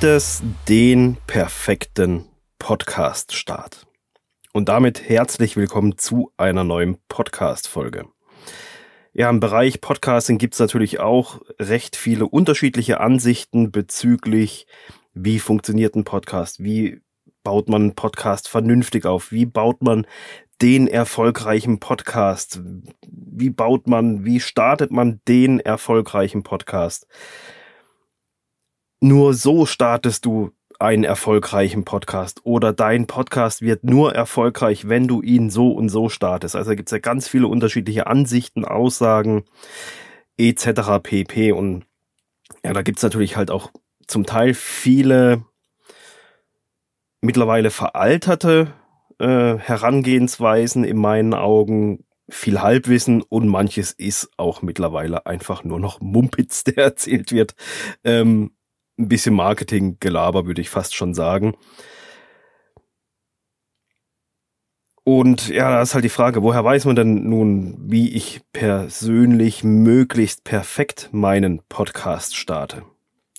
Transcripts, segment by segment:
Gibt es den perfekten Podcast-Start? Und damit herzlich willkommen zu einer neuen Podcast-Folge. Ja, im Bereich Podcasting gibt es natürlich auch recht viele unterschiedliche Ansichten bezüglich, wie funktioniert ein Podcast, wie baut man einen Podcast vernünftig auf, wie baut man den erfolgreichen Podcast, wie baut man, wie startet man den erfolgreichen Podcast. Nur so startest du einen erfolgreichen Podcast oder dein Podcast wird nur erfolgreich, wenn du ihn so und so startest. Also gibt es ja ganz viele unterschiedliche Ansichten, Aussagen etc. pp. Und ja, da gibt es natürlich halt auch zum Teil viele mittlerweile veralterte äh, Herangehensweisen in meinen Augen, viel Halbwissen und manches ist auch mittlerweile einfach nur noch Mumpitz, der erzählt wird. Ähm, ein bisschen Marketing-Gelaber, würde ich fast schon sagen. Und ja, da ist halt die Frage, woher weiß man denn nun, wie ich persönlich möglichst perfekt meinen Podcast starte?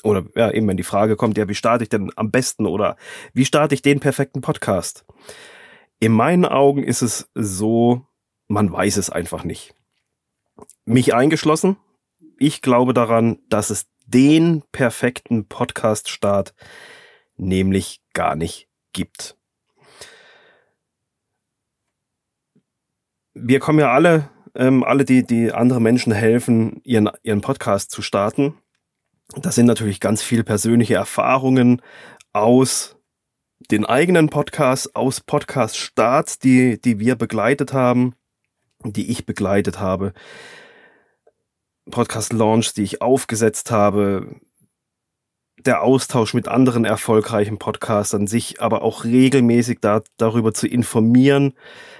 Oder ja, eben wenn die Frage kommt, ja, wie starte ich denn am besten oder wie starte ich den perfekten Podcast? In meinen Augen ist es so, man weiß es einfach nicht. Mich eingeschlossen. Ich glaube daran, dass es den perfekten Podcast-Start nämlich gar nicht gibt. Wir kommen ja alle, ähm, alle, die, die andere Menschen helfen, ihren, ihren Podcast zu starten. Das sind natürlich ganz viele persönliche Erfahrungen aus den eigenen Podcasts, aus Podcast-Starts, die, die wir begleitet haben, die ich begleitet habe. Podcast-Launch, die ich aufgesetzt habe, der Austausch mit anderen erfolgreichen Podcastern, sich aber auch regelmäßig da, darüber zu informieren,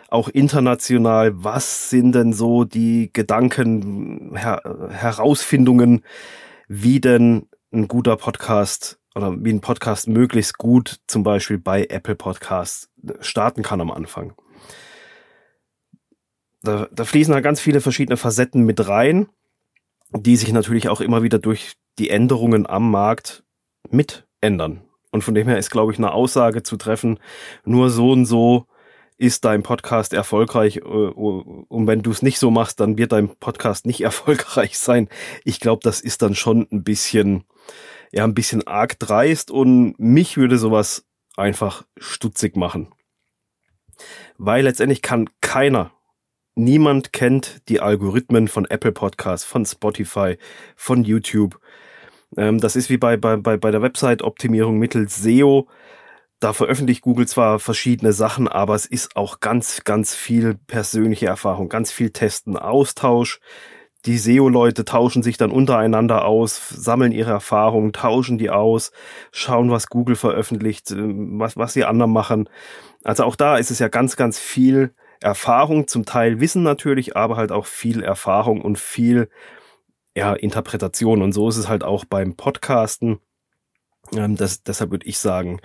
auch international, was sind denn so die Gedanken, Her Herausfindungen, wie denn ein guter Podcast oder wie ein Podcast möglichst gut zum Beispiel bei Apple Podcasts starten kann am Anfang. Da, da fließen halt ganz viele verschiedene Facetten mit rein die sich natürlich auch immer wieder durch die Änderungen am Markt mit ändern. Und von dem her ist, glaube ich, eine Aussage zu treffen, nur so und so ist dein Podcast erfolgreich äh, und wenn du es nicht so machst, dann wird dein Podcast nicht erfolgreich sein. Ich glaube, das ist dann schon ein bisschen, ja, ein bisschen arg dreist und mich würde sowas einfach stutzig machen. Weil letztendlich kann keiner niemand kennt die Algorithmen von Apple Podcasts, von Spotify, von YouTube. Ähm, das ist wie bei, bei, bei der Website-Optimierung mittels SEO. Da veröffentlicht Google zwar verschiedene Sachen, aber es ist auch ganz, ganz viel persönliche Erfahrung, ganz viel Testen, Austausch. Die SEO-Leute tauschen sich dann untereinander aus, sammeln ihre Erfahrungen, tauschen die aus, schauen, was Google veröffentlicht, ähm, was, was die anderen machen. Also auch da ist es ja ganz, ganz viel Erfahrung, zum Teil Wissen natürlich, aber halt auch viel Erfahrung und viel ja, Interpretation. Und so ist es halt auch beim Podcasten. Ähm, das, deshalb würde ich sagen,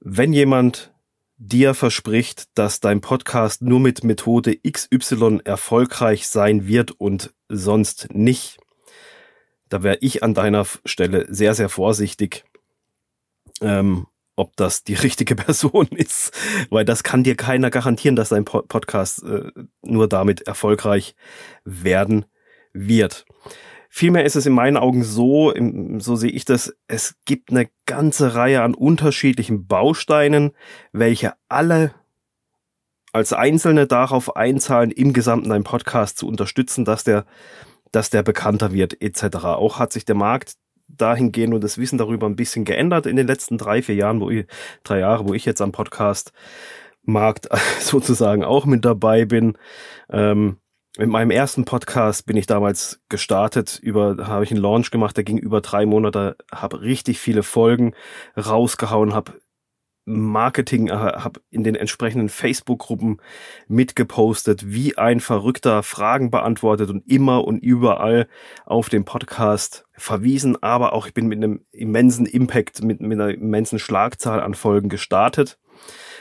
wenn jemand dir verspricht, dass dein Podcast nur mit Methode XY erfolgreich sein wird und sonst nicht, da wäre ich an deiner Stelle sehr, sehr vorsichtig. Ähm, ob das die richtige Person ist, weil das kann dir keiner garantieren, dass dein Podcast äh, nur damit erfolgreich werden wird. Vielmehr ist es in meinen Augen so, so sehe ich das, es gibt eine ganze Reihe an unterschiedlichen Bausteinen, welche alle als Einzelne darauf einzahlen, im Gesamten einen Podcast zu unterstützen, dass der, dass der bekannter wird, etc. Auch hat sich der Markt dahingehend und das Wissen darüber ein bisschen geändert in den letzten drei, vier Jahren, wo ich, drei Jahre, wo ich jetzt am Podcast Markt sozusagen auch mit dabei bin. Ähm, mit meinem ersten Podcast bin ich damals gestartet, über habe ich einen Launch gemacht, der ging über drei Monate, habe richtig viele Folgen rausgehauen, habe Marketing, äh, habe in den entsprechenden Facebook-Gruppen mitgepostet, wie ein Verrückter Fragen beantwortet und immer und überall auf den Podcast verwiesen. Aber auch ich bin mit einem immensen Impact, mit, mit einer immensen Schlagzahl an Folgen gestartet.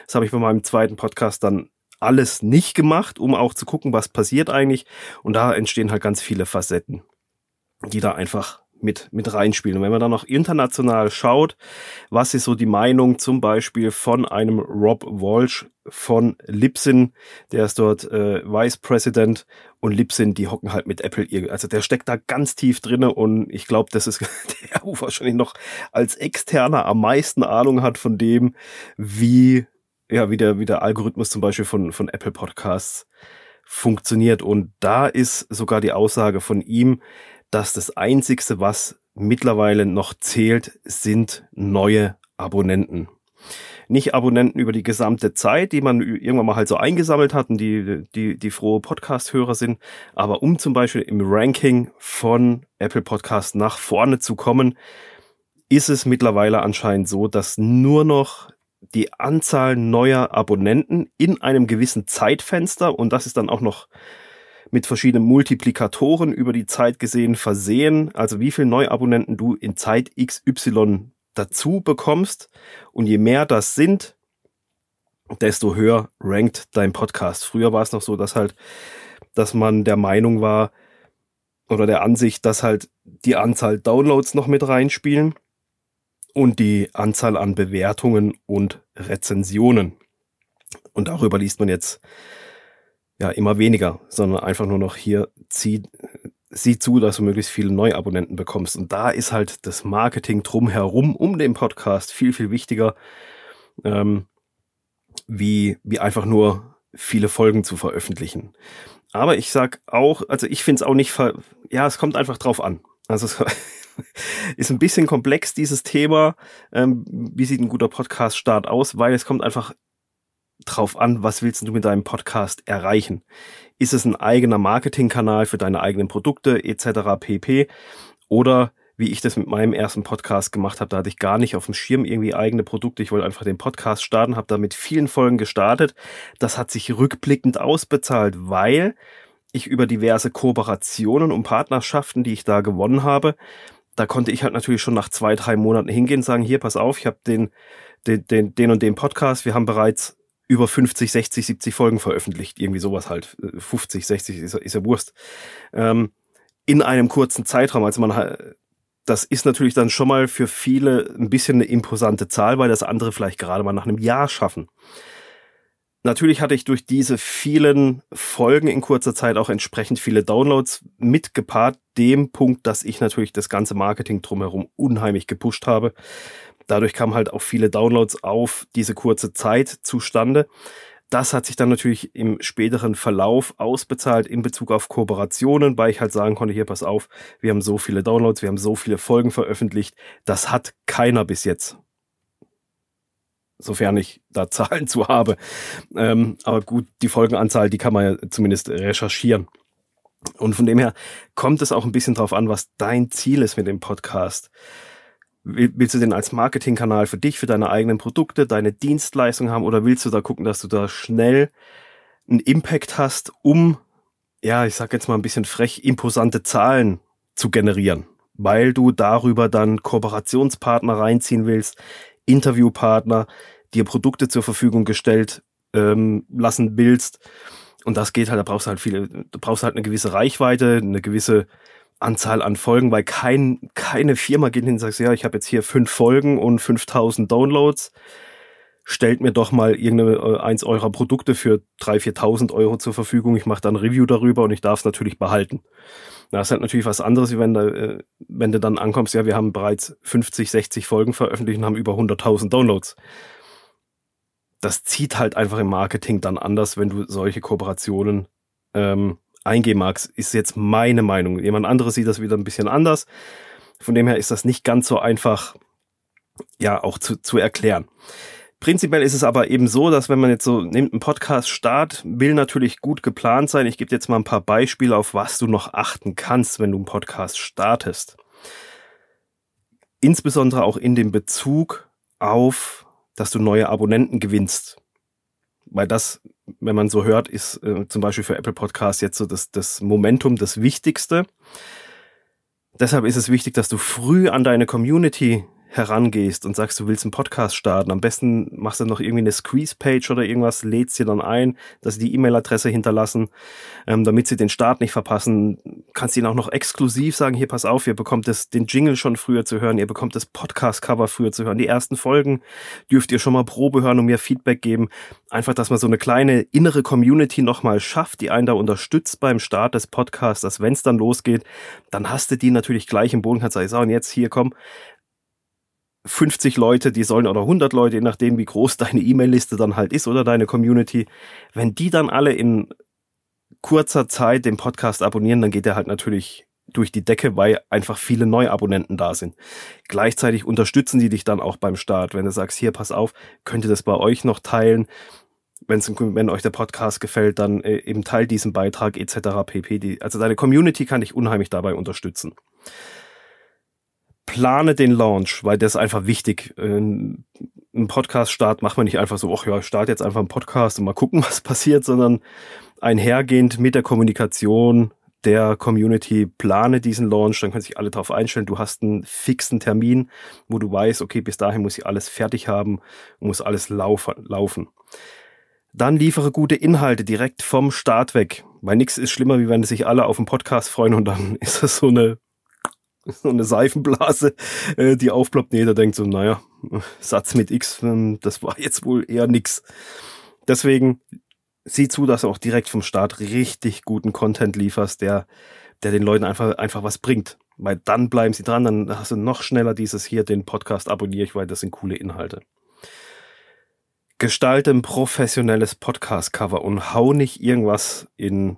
Das habe ich bei meinem zweiten Podcast dann alles nicht gemacht, um auch zu gucken, was passiert eigentlich. Und da entstehen halt ganz viele Facetten, die da einfach mit, mit reinspielen. Und wenn man dann noch international schaut, was ist so die Meinung zum Beispiel von einem Rob Walsh von Lipsin, der ist dort äh, Vice President und Lipsin, die hocken halt mit Apple. Also der steckt da ganz tief drinne und ich glaube, das ist der, wo wahrscheinlich noch als Externer am meisten Ahnung hat von dem, wie, ja, wie der, wie der Algorithmus zum Beispiel von, von Apple Podcasts funktioniert. Und da ist sogar die Aussage von ihm, dass das Einzigste, was mittlerweile noch zählt, sind neue Abonnenten. Nicht Abonnenten über die gesamte Zeit, die man irgendwann mal halt so eingesammelt hat und die, die, die frohe Podcast-Hörer sind, aber um zum Beispiel im Ranking von Apple Podcast nach vorne zu kommen, ist es mittlerweile anscheinend so, dass nur noch die Anzahl neuer Abonnenten in einem gewissen Zeitfenster und das ist dann auch noch mit verschiedenen Multiplikatoren über die Zeit gesehen versehen, also wie viele Neuabonnenten du in Zeit XY dazu bekommst. Und je mehr das sind, desto höher rankt dein Podcast. Früher war es noch so, dass halt, dass man der Meinung war oder der Ansicht, dass halt die Anzahl Downloads noch mit reinspielen und die Anzahl an Bewertungen und Rezensionen. Und darüber liest man jetzt ja immer weniger, sondern einfach nur noch hier zieh, sieh zu, dass du möglichst viele Neuabonnenten bekommst. Und da ist halt das Marketing drumherum um den Podcast viel, viel wichtiger, ähm, wie, wie einfach nur viele Folgen zu veröffentlichen. Aber ich sag auch, also ich finde es auch nicht, ver ja, es kommt einfach drauf an. Also es ist ein bisschen komplex, dieses Thema. Ähm, wie sieht ein guter Podcast-Start aus? Weil es kommt einfach drauf an, was willst du mit deinem Podcast erreichen? Ist es ein eigener Marketingkanal für deine eigenen Produkte etc. pp. Oder wie ich das mit meinem ersten Podcast gemacht habe, da hatte ich gar nicht auf dem Schirm irgendwie eigene Produkte. Ich wollte einfach den Podcast starten, habe da mit vielen Folgen gestartet. Das hat sich rückblickend ausbezahlt, weil ich über diverse Kooperationen und Partnerschaften, die ich da gewonnen habe, da konnte ich halt natürlich schon nach zwei, drei Monaten hingehen und sagen, hier, pass auf, ich habe den, den, den, den und den Podcast, wir haben bereits über 50, 60, 70 Folgen veröffentlicht. Irgendwie sowas halt. 50, 60 ist, ist ja Wurst. Ähm, in einem kurzen Zeitraum. Also man das ist natürlich dann schon mal für viele ein bisschen eine imposante Zahl, weil das andere vielleicht gerade mal nach einem Jahr schaffen. Natürlich hatte ich durch diese vielen Folgen in kurzer Zeit auch entsprechend viele Downloads mitgepaart, dem Punkt, dass ich natürlich das ganze Marketing drumherum unheimlich gepusht habe. Dadurch kamen halt auch viele Downloads auf diese kurze Zeit zustande. Das hat sich dann natürlich im späteren Verlauf ausbezahlt in Bezug auf Kooperationen, weil ich halt sagen konnte, hier pass auf, wir haben so viele Downloads, wir haben so viele Folgen veröffentlicht. Das hat keiner bis jetzt. Sofern ich da Zahlen zu habe. Ähm, aber gut, die Folgenanzahl, die kann man ja zumindest recherchieren. Und von dem her kommt es auch ein bisschen drauf an, was dein Ziel ist mit dem Podcast. Willst du den als Marketingkanal für dich, für deine eigenen Produkte, deine Dienstleistung haben oder willst du da gucken, dass du da schnell einen Impact hast, um, ja, ich sag jetzt mal ein bisschen frech, imposante Zahlen zu generieren, weil du darüber dann Kooperationspartner reinziehen willst, Interviewpartner, dir Produkte zur Verfügung gestellt ähm, lassen willst. Und das geht halt, da brauchst du halt viele, du brauchst halt eine gewisse Reichweite, eine gewisse Anzahl an Folgen, weil kein, keine Firma geht hin und sagt, ja, ich habe jetzt hier fünf Folgen und 5000 Downloads. Stellt mir doch mal irgendeine äh, eins eurer Produkte für 3.000, 4.000 Euro zur Verfügung. Ich mache dann Review darüber und ich darf es natürlich behalten. Das ist halt natürlich was anderes, wenn, da, äh, wenn du dann ankommst, ja, wir haben bereits 50, 60 Folgen veröffentlicht und haben über 100.000 Downloads. Das zieht halt einfach im Marketing dann anders, wenn du solche Kooperationen ähm, eingehen magst, ist jetzt meine Meinung. Jemand anderes sieht das wieder ein bisschen anders. Von dem her ist das nicht ganz so einfach, ja, auch zu, zu erklären. Prinzipiell ist es aber eben so, dass wenn man jetzt so nimmt, einen Podcast Start, will natürlich gut geplant sein. Ich gebe jetzt mal ein paar Beispiele, auf was du noch achten kannst, wenn du einen Podcast startest. Insbesondere auch in dem Bezug auf, dass du neue Abonnenten gewinnst. Weil das wenn man so hört, ist äh, zum Beispiel für Apple Podcasts jetzt so das, das Momentum das Wichtigste. Deshalb ist es wichtig, dass du früh an deine Community herangehst und sagst, du willst einen Podcast starten, am besten machst du noch irgendwie eine Squeeze-Page oder irgendwas, lädst sie dann ein, dass sie die E-Mail-Adresse hinterlassen, ähm, damit sie den Start nicht verpassen. Kannst ihnen auch noch exklusiv sagen, hier pass auf, ihr bekommt das, den Jingle schon früher zu hören, ihr bekommt das Podcast-Cover früher zu hören. Die ersten Folgen dürft ihr schon mal Probe hören und mir Feedback geben. Einfach, dass man so eine kleine innere Community nochmal schafft, die einen da unterstützt beim Start des Podcasts, dass wenn es dann losgeht, dann hast du die natürlich gleich im Boden, kannst sagen, so, und jetzt hier komm, 50 Leute, die sollen oder 100 Leute, je nachdem, wie groß deine E-Mail-Liste dann halt ist oder deine Community, wenn die dann alle in kurzer Zeit den Podcast abonnieren, dann geht er halt natürlich durch die Decke, weil einfach viele neue Abonnenten da sind. Gleichzeitig unterstützen die dich dann auch beim Start. Wenn du sagst, hier, pass auf, könnt ihr das bei euch noch teilen? Wenn's, wenn euch der Podcast gefällt, dann äh, eben teilt diesen Beitrag etc. pp. Die, also deine Community kann dich unheimlich dabei unterstützen plane den Launch, weil das ist einfach wichtig. Ein Podcast-Start macht man nicht einfach so, ach ja, ich starte jetzt einfach einen Podcast und mal gucken, was passiert, sondern einhergehend mit der Kommunikation der Community plane diesen Launch, dann können sich alle darauf einstellen. Du hast einen fixen Termin, wo du weißt, okay, bis dahin muss ich alles fertig haben, muss alles laufen. Dann liefere gute Inhalte direkt vom Start weg, weil nichts ist schlimmer, wie wenn sich alle auf den Podcast freuen und dann ist das so eine so eine Seifenblase, äh, die aufploppt. Nee, der denkt so, naja, Satz mit X, ähm, das war jetzt wohl eher nix. Deswegen sieh zu, dass du auch direkt vom Start richtig guten Content lieferst, der, der den Leuten einfach, einfach was bringt. Weil dann bleiben sie dran, dann hast du noch schneller dieses hier, den Podcast abonniere ich, weil das sind coole Inhalte. Gestalte ein professionelles Podcast-Cover und hau nicht irgendwas in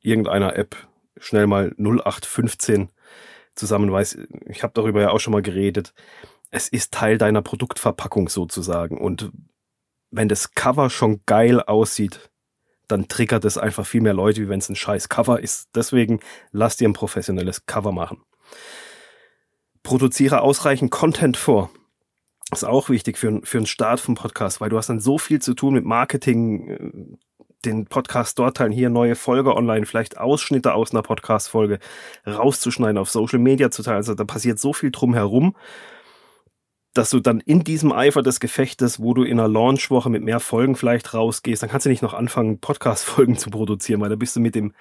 irgendeiner App schnell mal 0815 zusammen weiß, ich habe darüber ja auch schon mal geredet, es ist Teil deiner Produktverpackung sozusagen. Und wenn das Cover schon geil aussieht, dann triggert es einfach viel mehr Leute, wie wenn es ein scheiß Cover ist. Deswegen lass dir ein professionelles Cover machen. Produziere ausreichend Content vor. ist auch wichtig für, für einen Start vom Podcast, weil du hast dann so viel zu tun mit Marketing, äh, den Podcast dort teilen, hier neue Folge online, vielleicht Ausschnitte aus einer Podcast-Folge rauszuschneiden, auf Social Media zu teilen. Also da passiert so viel drumherum, dass du dann in diesem Eifer des Gefechtes, wo du in einer Launchwoche mit mehr Folgen vielleicht rausgehst, dann kannst du nicht noch anfangen, Podcast-Folgen zu produzieren, weil da bist du mit dem,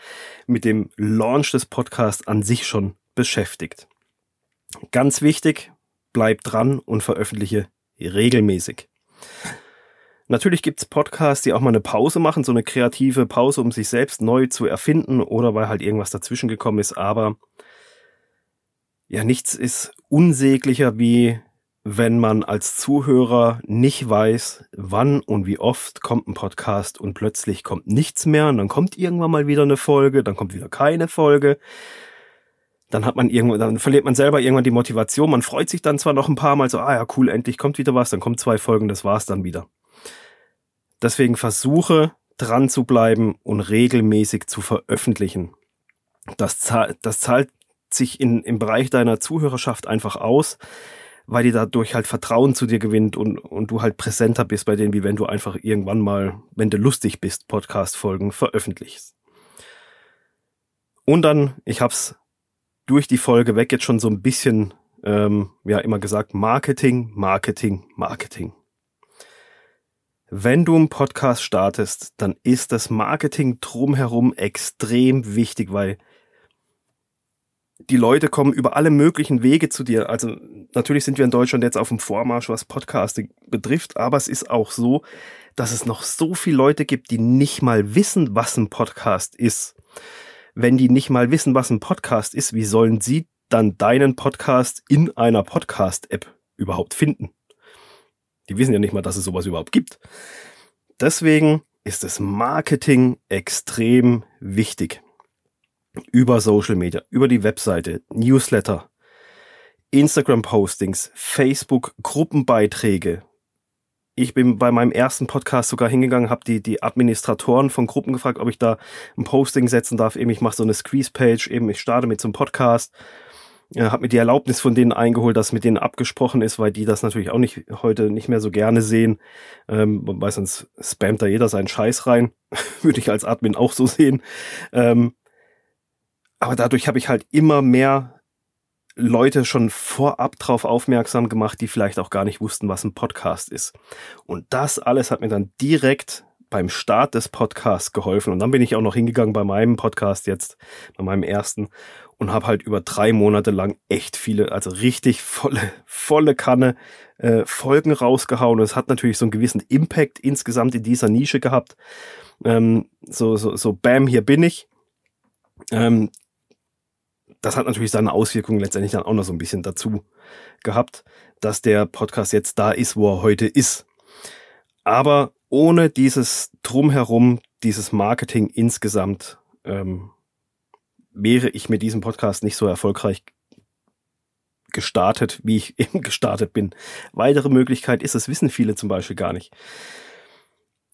mit dem Launch des Podcasts an sich schon beschäftigt. Ganz wichtig, bleib dran und veröffentliche regelmäßig. Natürlich gibt's Podcasts, die auch mal eine Pause machen, so eine kreative Pause, um sich selbst neu zu erfinden oder weil halt irgendwas dazwischen gekommen ist. Aber ja, nichts ist unsäglicher, wie wenn man als Zuhörer nicht weiß, wann und wie oft kommt ein Podcast und plötzlich kommt nichts mehr und dann kommt irgendwann mal wieder eine Folge, dann kommt wieder keine Folge. Dann hat man irgendwann, dann verliert man selber irgendwann die Motivation. Man freut sich dann zwar noch ein paar Mal so, ah ja, cool, endlich kommt wieder was, dann kommt zwei Folgen, das war's dann wieder. Deswegen versuche dran zu bleiben und regelmäßig zu veröffentlichen. Das, zahlt, das zahlt sich in, im Bereich deiner Zuhörerschaft einfach aus, weil die dadurch halt Vertrauen zu dir gewinnt und, und du halt präsenter bist bei denen, wie wenn du einfach irgendwann mal, wenn du lustig bist, Podcast-Folgen veröffentlichst. Und dann, ich hab's durch die Folge weg jetzt schon so ein bisschen, ähm, ja, immer gesagt, Marketing, Marketing, Marketing. Wenn du einen Podcast startest, dann ist das Marketing drumherum extrem wichtig, weil die Leute kommen über alle möglichen Wege zu dir. Also natürlich sind wir in Deutschland jetzt auf dem Vormarsch, was Podcasting betrifft, aber es ist auch so, dass es noch so viele Leute gibt, die nicht mal wissen, was ein Podcast ist. Wenn die nicht mal wissen, was ein Podcast ist, wie sollen sie dann deinen Podcast in einer Podcast-App überhaupt finden? Die wissen ja nicht mal, dass es sowas überhaupt gibt. Deswegen ist das Marketing extrem wichtig. Über Social Media, über die Webseite, Newsletter, Instagram-Postings, Facebook-Gruppenbeiträge. Ich bin bei meinem ersten Podcast sogar hingegangen, habe die, die Administratoren von Gruppen gefragt, ob ich da ein Posting setzen darf. Eben, ich mache so eine Squeeze-Page, eben ich starte mit so einem Podcast äh, habe mir die Erlaubnis von denen eingeholt, dass mit denen abgesprochen ist, weil die das natürlich auch nicht heute nicht mehr so gerne sehen, ähm, weil sonst spammt da jeder seinen Scheiß rein, würde ich als Admin auch so sehen. Ähm, aber dadurch habe ich halt immer mehr Leute schon vorab drauf aufmerksam gemacht, die vielleicht auch gar nicht wussten, was ein Podcast ist. Und das alles hat mir dann direkt beim Start des Podcasts geholfen. Und dann bin ich auch noch hingegangen bei meinem Podcast jetzt, bei meinem ersten, und habe halt über drei Monate lang echt viele, also richtig volle, volle Kanne äh, Folgen rausgehauen. Und es hat natürlich so einen gewissen Impact insgesamt in dieser Nische gehabt. Ähm, so, so, so, bam, hier bin ich. Ähm, das hat natürlich seine Auswirkungen letztendlich dann auch noch so ein bisschen dazu gehabt, dass der Podcast jetzt da ist, wo er heute ist. Aber ohne dieses Drumherum, dieses Marketing insgesamt, ähm, wäre ich mit diesem Podcast nicht so erfolgreich gestartet, wie ich eben gestartet bin. Weitere Möglichkeit ist, das wissen viele zum Beispiel gar nicht.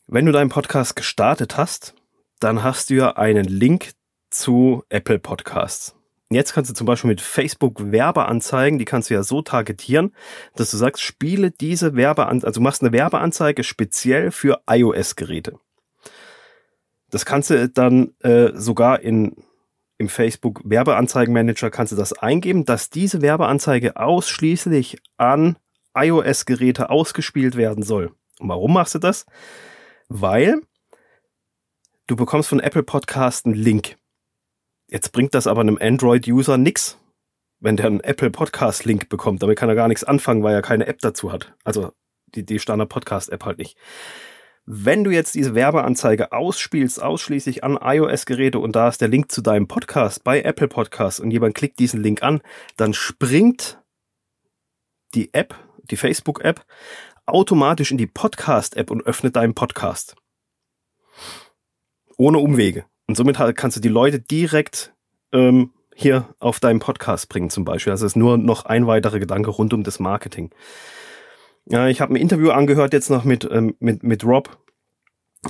Wenn du deinen Podcast gestartet hast, dann hast du ja einen Link zu Apple Podcasts. Jetzt kannst du zum Beispiel mit Facebook Werbeanzeigen, die kannst du ja so targetieren, dass du sagst, spiele diese Werbeanzeige, also machst eine Werbeanzeige speziell für iOS-Geräte. Das kannst du dann äh, sogar in, im Facebook Werbeanzeigenmanager kannst du das eingeben, dass diese Werbeanzeige ausschließlich an iOS-Geräte ausgespielt werden soll. Und warum machst du das? Weil du bekommst von Apple Podcast einen Link. Jetzt bringt das aber einem Android-User nix, wenn der einen Apple Podcast-Link bekommt. Damit kann er gar nichts anfangen, weil er keine App dazu hat. Also die, die Standard-Podcast-App halt nicht. Wenn du jetzt diese Werbeanzeige ausspielst, ausschließlich an iOS-Geräte und da ist der Link zu deinem Podcast bei Apple Podcasts und jemand klickt diesen Link an, dann springt die App, die Facebook-App, automatisch in die Podcast-App und öffnet deinen Podcast. Ohne Umwege. Und somit kannst du die Leute direkt ähm, hier auf deinen Podcast bringen zum Beispiel. Das ist nur noch ein weiterer Gedanke rund um das Marketing. Ja, ich habe ein Interview angehört jetzt noch mit, ähm, mit, mit Rob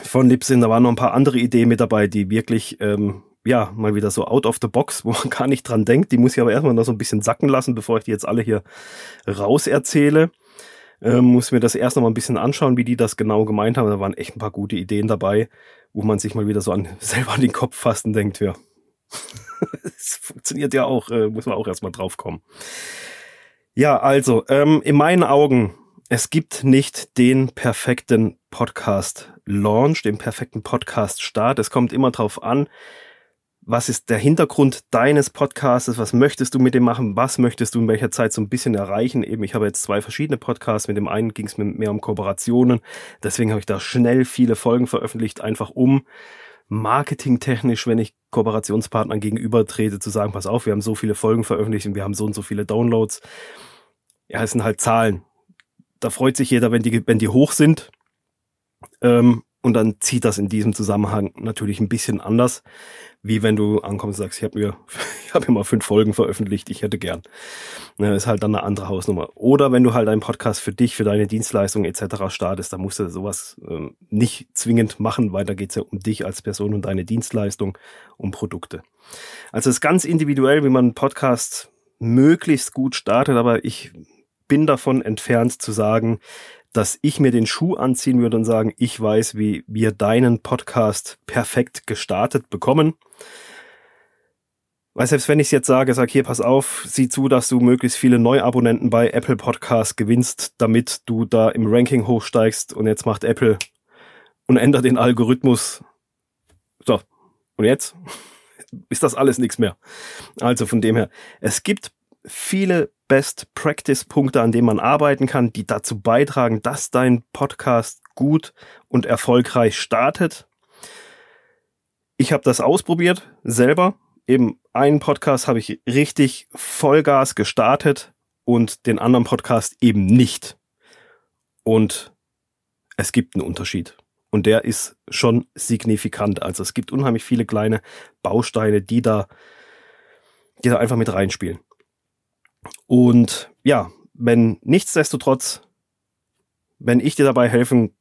von Lipsin. Da waren noch ein paar andere Ideen mit dabei, die wirklich, ähm, ja, mal wieder so out of the box, wo man gar nicht dran denkt. Die muss ich aber erstmal noch so ein bisschen sacken lassen, bevor ich die jetzt alle hier raus erzähle. Ähm, muss mir das erst noch mal ein bisschen anschauen, wie die das genau gemeint haben. Da waren echt ein paar gute Ideen dabei wo man sich mal wieder so an, selber an den Kopf fasst und denkt, ja, es funktioniert ja auch, äh, muss man auch erstmal drauf kommen. Ja, also, ähm, in meinen Augen, es gibt nicht den perfekten Podcast-Launch, den perfekten Podcast-Start. Es kommt immer drauf an, was ist der Hintergrund deines Podcasts, was möchtest du mit dem machen, was möchtest du in welcher Zeit so ein bisschen erreichen. Eben, ich habe jetzt zwei verschiedene Podcasts, mit dem einen ging es mir mehr um Kooperationen, deswegen habe ich da schnell viele Folgen veröffentlicht, einfach um marketingtechnisch, wenn ich Kooperationspartnern gegenüber trete, zu sagen, pass auf, wir haben so viele Folgen veröffentlicht und wir haben so und so viele Downloads. Ja, es sind halt Zahlen. Da freut sich jeder, wenn die, wenn die hoch sind. Ähm, und dann zieht das in diesem Zusammenhang natürlich ein bisschen anders, wie wenn du ankommst und sagst, ich habe mir, ich habe mir mal fünf Folgen veröffentlicht, ich hätte gern. Das ist halt dann eine andere Hausnummer. Oder wenn du halt einen Podcast für dich, für deine Dienstleistung etc. startest, dann musst du sowas ähm, nicht zwingend machen, weil da geht es ja um dich als Person und deine Dienstleistung, um Produkte. Also es ist ganz individuell, wie man einen Podcast möglichst gut startet, aber ich bin davon entfernt zu sagen, dass ich mir den Schuh anziehen würde und sagen, ich weiß, wie wir deinen Podcast perfekt gestartet bekommen. Weil selbst wenn ich es jetzt sage, sag hier, pass auf, sieh zu, dass du möglichst viele Neuabonnenten bei Apple Podcasts gewinnst, damit du da im Ranking hochsteigst und jetzt macht Apple und ändert den Algorithmus. So, und jetzt ist das alles nichts mehr. Also von dem her, es gibt viele Best-Practice-Punkte, an denen man arbeiten kann, die dazu beitragen, dass dein Podcast gut und erfolgreich startet. Ich habe das ausprobiert, selber. Eben einen Podcast habe ich richtig Vollgas gestartet und den anderen Podcast eben nicht. Und es gibt einen Unterschied. Und der ist schon signifikant. Also es gibt unheimlich viele kleine Bausteine, die da, die da einfach mit reinspielen. Und ja, wenn nichtsdestotrotz, wenn ich dir dabei helfen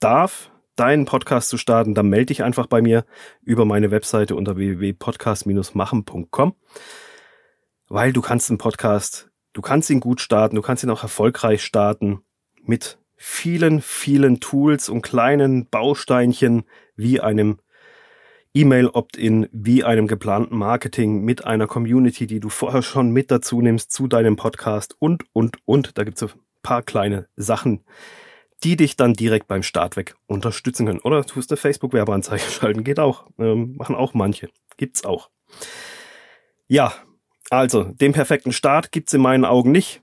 darf, deinen Podcast zu starten, dann melde dich einfach bei mir über meine Webseite unter www.podcast-machen.com, weil du kannst einen Podcast, du kannst ihn gut starten, du kannst ihn auch erfolgreich starten mit vielen, vielen Tools und kleinen Bausteinchen wie einem E-Mail-Opt-in wie einem geplanten Marketing mit einer Community, die du vorher schon mit dazu nimmst zu deinem Podcast und, und, und. Da gibt es ein paar kleine Sachen, die dich dann direkt beim Start weg unterstützen können. Oder tust eine Facebook-Werbeanzeige schalten, geht auch. Ähm, machen auch manche. Gibt's auch. Ja, also, den perfekten Start gibt's in meinen Augen nicht.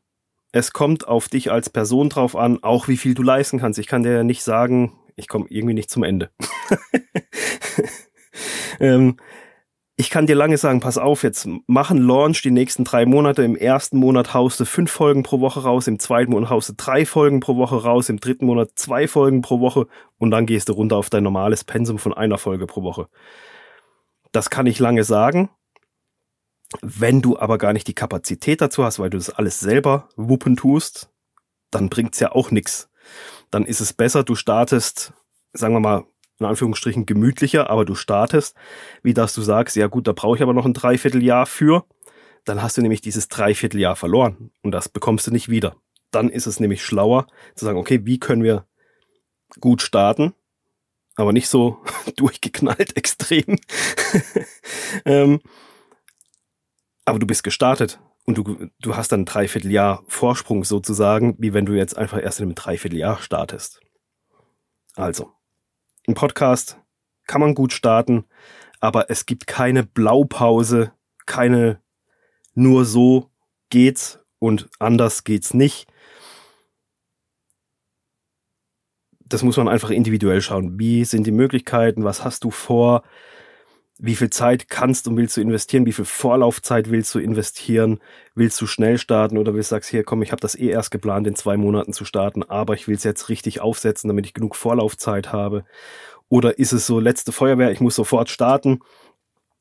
Es kommt auf dich als Person drauf an, auch wie viel du leisten kannst. Ich kann dir ja nicht sagen, ich komme irgendwie nicht zum Ende. ähm, ich kann dir lange sagen, pass auf, jetzt machen Launch die nächsten drei Monate. Im ersten Monat haust du fünf Folgen pro Woche raus, im zweiten Monat haust du drei Folgen pro Woche raus, im dritten Monat zwei Folgen pro Woche und dann gehst du runter auf dein normales Pensum von einer Folge pro Woche. Das kann ich lange sagen. Wenn du aber gar nicht die Kapazität dazu hast, weil du das alles selber wuppen tust, dann bringt's ja auch nix. Dann ist es besser, du startest, sagen wir mal, in Anführungsstrichen gemütlicher, aber du startest, wie dass du sagst, ja gut, da brauche ich aber noch ein Dreivierteljahr für. Dann hast du nämlich dieses Dreivierteljahr verloren und das bekommst du nicht wieder. Dann ist es nämlich schlauer zu sagen, okay, wie können wir gut starten, aber nicht so durchgeknallt extrem. ähm, aber du bist gestartet und du, du hast dann ein Dreivierteljahr Vorsprung sozusagen, wie wenn du jetzt einfach erst in einem Dreivierteljahr startest. Also, ein Podcast kann man gut starten, aber es gibt keine Blaupause, keine nur so geht's und anders geht's nicht. Das muss man einfach individuell schauen. Wie sind die Möglichkeiten? Was hast du vor? Wie viel Zeit kannst und willst du investieren, wie viel Vorlaufzeit willst du investieren, willst du schnell starten oder willst du sagst, hier komm, ich habe das eh erst geplant, in zwei Monaten zu starten, aber ich will es jetzt richtig aufsetzen, damit ich genug Vorlaufzeit habe. Oder ist es so, letzte Feuerwehr, ich muss sofort starten.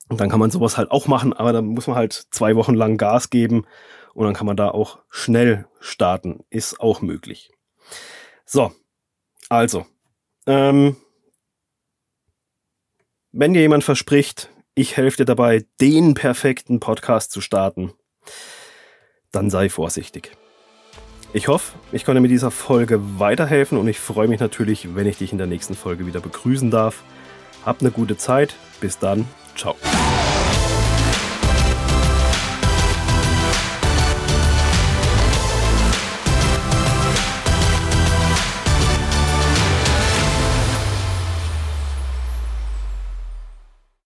Und dann kann man sowas halt auch machen, aber dann muss man halt zwei Wochen lang Gas geben und dann kann man da auch schnell starten. Ist auch möglich. So, also, ähm, wenn dir jemand verspricht, ich helfe dir dabei, den perfekten Podcast zu starten, dann sei vorsichtig. Ich hoffe, ich konnte mit dieser Folge weiterhelfen und ich freue mich natürlich, wenn ich dich in der nächsten Folge wieder begrüßen darf. Hab eine gute Zeit. Bis dann. Ciao.